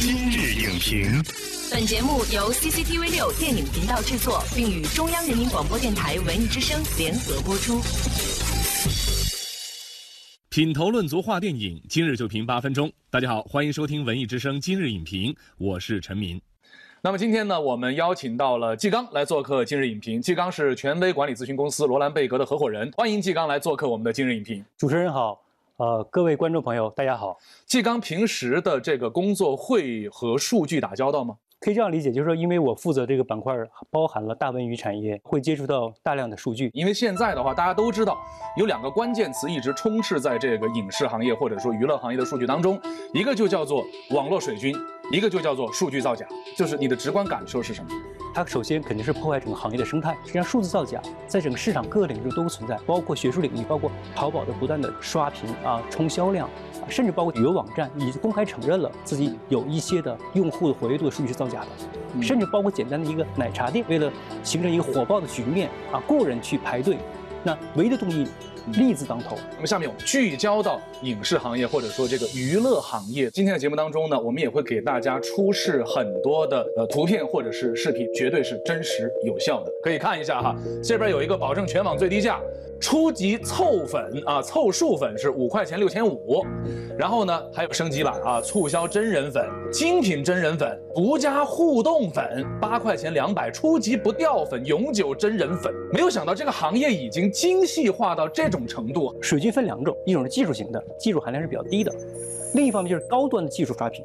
今日影评，本节目由 CCTV 六电影频道制作，并与中央人民广播电台文艺之声联合播出。品头论足话电影，今日就评八分钟。大家好，欢迎收听文艺之声今日影评，我是陈明。那么今天呢，我们邀请到了季刚来做客今日影评。季刚是权威管理咨询公司罗兰贝格的合伙人，欢迎季刚来做客我们的今日影评。主持人好。呃，各位观众朋友，大家好。季刚平时的这个工作会和数据打交道吗？可以这样理解，就是说，因为我负责这个板块，包含了大文娱产业，会接触到大量的数据。因为现在的话，大家都知道，有两个关键词一直充斥在这个影视行业或者说娱乐行业的数据当中，一个就叫做网络水军，一个就叫做数据造假。就是你的直观感受是什么？它首先肯定是破坏整个行业的生态。实际上，数字造假在整个市场各个领域都存在，包括学术领域，包括淘宝的不断的刷屏啊、冲销量，甚至包括旅游网站已经公开承认了自己有一些的用户的活跃度的数据是造假的，甚至包括简单的一个奶茶店，为了形成一个火爆的局面啊，雇人去排队，那唯一的动因。利字当头。那么下面我们聚焦到影视行业或者说这个娱乐行业。今天的节目当中呢，我们也会给大家出示很多的呃图片或者是视频，绝对是真实有效的，可以看一下哈。这边有一个保证全网最低价。初级凑粉啊，凑数粉是五块钱六千五，然后呢还有升级版啊，促销真人粉、精品真人粉、独家互动粉，八块钱两百，初级不掉粉，永久真人粉。没有想到这个行业已经精细化到这种程度。水军分两种，一种是技术型的，技术含量是比较低的；另一方面就是高端的技术刷屏。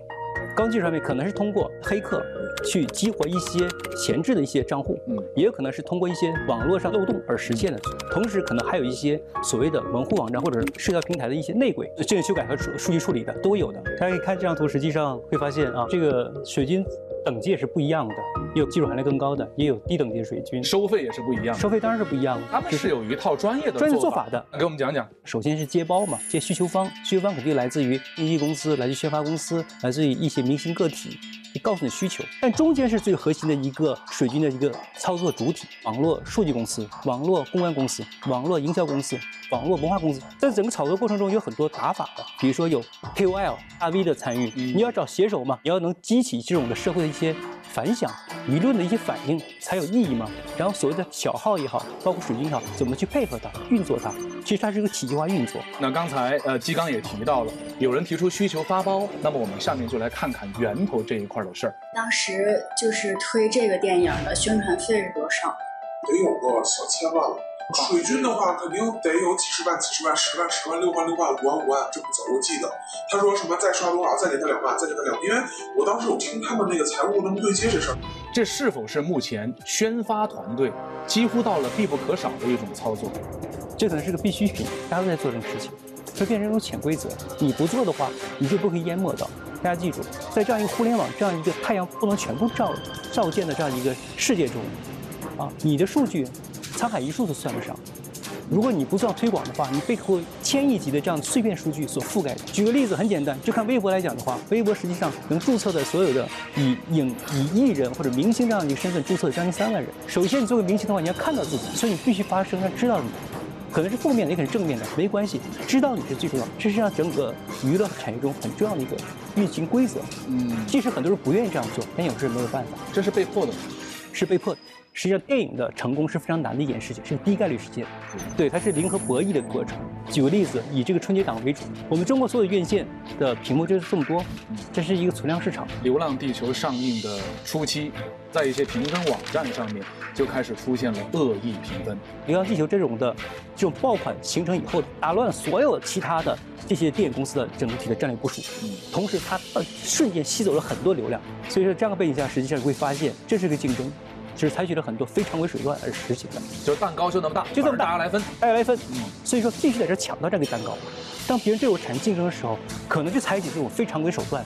高技术上面可能是通过黑客去激活一些闲置的一些账户，嗯，也有可能是通过一些网络上漏洞而实现的。同时，可能还有一些所谓的门户网站或者社交平台的一些内鬼进行修改和数数据处理的都有的。大家可以看这张图，实际上会发现啊，这个水军。等级也是不一样的，也有技术含量更高的，也有低等级的水军，收费也是不一样。收费当然是不一样的，他们是有一套专业的专业做法的。给我们讲讲，首先是接包嘛，接需求方，需求方肯定来自于经纪公司，来自宣发公司，来自于一些明星个体。你告诉你需求，但中间是最核心的一个水军的一个操作主体，网络数据公司、网络公关公司、网络营销公司、网络文化公司，在整个炒作过程中有很多打法的，比如说有 KOL 大 V 的参与，你要找写手嘛，你要能激起这种的社会的一些。反响舆论的一些反应才有意义嘛？然后所谓的小号也好，包括水军也好，怎么去配合它运作它？其实它是一个体系化运作。那刚才呃基刚也提到了，有人提出需求发包，那么我们下面就来看看源头这一块的事儿。当时就是推这个电影的宣传费是多少？得有个小千万了。水军的话，肯定得有几十万、几十万、十万、十万、六万、六万、五万、五万这么走。我记得他说什么再刷多少，再给他两万，再给他两万。因为我当时有听他们那个财务那么对接这事儿。这是否是目前宣发团队几乎到了必不可少的一种操作？这可能是个必需品，大家都在做这个事情，会变成一种潜规则。你不做的话，你就不会淹没到。大家记住，在这样一个互联网、这样一个太阳不能全部照照见的这样一个世界中，啊，你的数据。沧海一粟都算不上。如果你不做推广的话，你背后千亿级的这样碎片数据所覆盖的。举个例子，很简单，就看微博来讲的话，微博实际上能注册的所有的以影以艺人或者明星这样一个身份注册将近三万人。首先，你作为明星的话，你要看到自己，所以你必须发声，让知道你。可能是负面的，也可能是正面的，没关系，知道你是最重要。这是让整个娱乐产业中很重要的一个运行规则。嗯，即使很多人不愿意这样做，但有时没有办法。这是被迫的，是被迫的。实际上，电影的成功是非常难的一件事情，是低概率事件。对，它是零和博弈的过程。举个例子，以这个春节档为主，我们中国所有院线的屏幕就是这么多，这是一个存量市场。《流浪地球》上映的初期，在一些评分网站上面就开始出现了恶意评分。《流浪地球》这种的这种爆款形成以后，打乱了所有其他的这些电影公司的整体的战略部署，同时它瞬间吸走了很多流量。所以说，这样的背景下，实际上会发现这是个竞争。就是采取了很多非常规手段而实行的，就是蛋糕就那么大，就这么大，大家来分，大家来分。嗯，所以说必须在这抢到这个蛋糕。当别人对我产生竞争的时候，可能就采取这种非常规手段。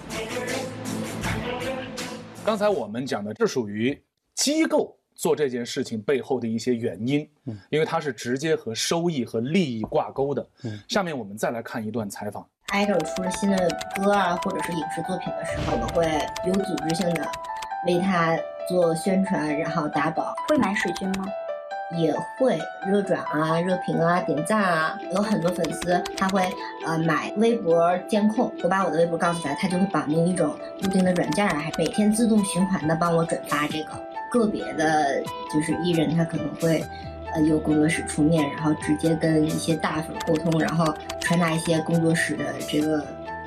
刚才我们讲的，这属于机构做这件事情背后的一些原因，嗯，因为它是直接和收益和利益挂钩的。嗯，下面我们再来看一段采访。idol 出了新的歌啊，或者是影视作品的时候，我们会有组织性的为他。做宣传，然后打榜，会买水军吗？也会热转啊、热评啊、点赞啊，有很多粉丝他会呃买微博监控，我把我的微博告诉他，他就会绑定一种固定的软件啊，还每天自动循环的帮我转发这个。个别的就是艺人，他可能会呃由工作室出面，然后直接跟一些大粉沟通，然后传达一些工作室的这个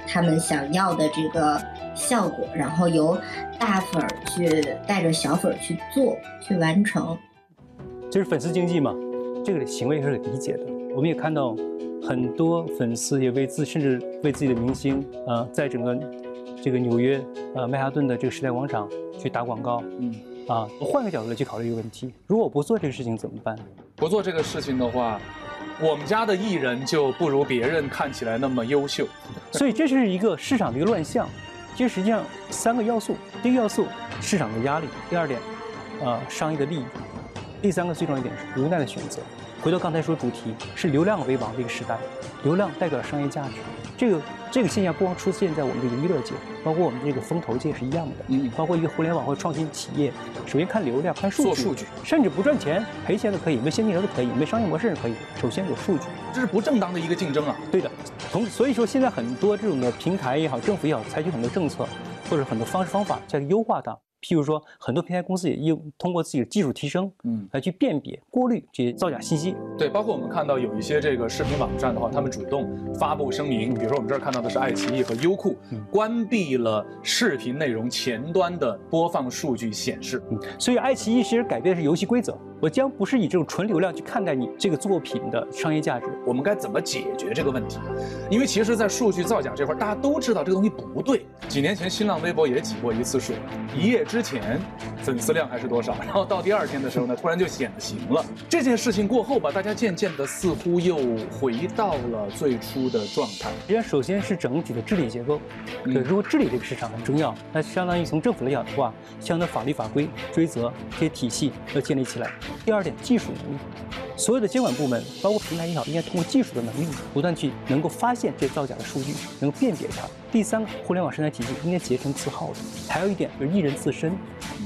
他们想要的这个效果，然后由大粉儿去带着小粉儿去做去完成。就是粉丝经济嘛，这个行为是可理解的。我们也看到很多粉丝也为自甚至为自己的明星啊、呃在整个这个纽约呃曼哈顿的这个时代广场去打广告。嗯，啊，我换个角度来去考虑一个问题：如果我不做这个事情怎么办？不做这个事情的话，我们家的艺人就不如别人看起来那么优秀。所以这是一个市场的一个乱象。其实实际上三个要素：第一个要素市场的压力；第二点，呃，商业的利益；第三个最重要一点是无奈的选择。回到刚才说主题，是流量为王这个时代，流量代表了商业价值。这个这个现象不光出现在我们这个娱乐界，包括我们这个风投界是一样的。嗯包括一个互联网或创新企业，首先看流量，看数据，做数据甚至不赚钱、赔钱都可以，没现金流都可以，没商业模式是可以。首先有数据。这是不正当的一个竞争啊！对的，同所以说现在很多这种的平台也好，政府也好，采取很多政策或者很多方式方法在优化它。譬如说，很多平台公司也用通过自己的技术提升，嗯来去辨别、过滤这些造假信息。对，包括我们看到有一些这个视频网站的话，他们主动发布声明，比如说我们这儿看到的是爱奇艺和优酷嗯关闭了视频内容前端的播放数据显示。嗯，所以爱奇艺其实改变的是游戏规则，我将不是以这种纯流量去看待你这个作品的商业价值。我们该怎么解决这个问题？因为其实，在数据造假这块，大家都知道这个东西不对。几年前，新浪微博也挤过一次水，一夜之前粉丝量还是多少，然后到第二天的时候呢，突然就显形了。这件事情过后吧，大家渐渐的似乎又回到了最初的状态。实际上，首先是整体的治理结构，嗯对，如果治理这个市场很重要，那相当于从政府来讲的话，相应的法律法规、追责这些体系要建立起来。第二点，技术能力，所有的监管部门，包括平台也好，应该通过技术的能力，不断去能够发现这造假的数据，能够辨别它。第三个，互联网生态体系应该结成字号的。还有一点就是艺人自身，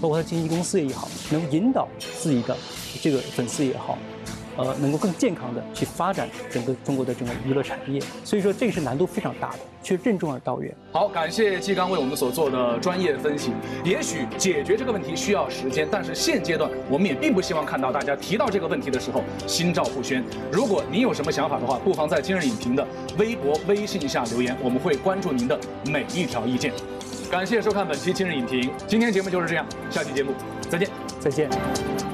包括他经纪公司也好，能引导自己的这个粉丝也好，呃，能够更健康的去发展整个中国的整个娱乐产业。所以说，这个是难度非常大的，却任重而道远。好，感谢季刚为我们所做的专业分析。也许解决这个问题需要时间，但是现阶段我们也并不希望看到大家提到这个问题的时候心照不宣。如果您有什么想法的话，不妨在今日影评的微博、微信下留言，我们会关注您的每一条意见。感谢收看本期今日影评，今天节目就是这样，下期节目再见。再见。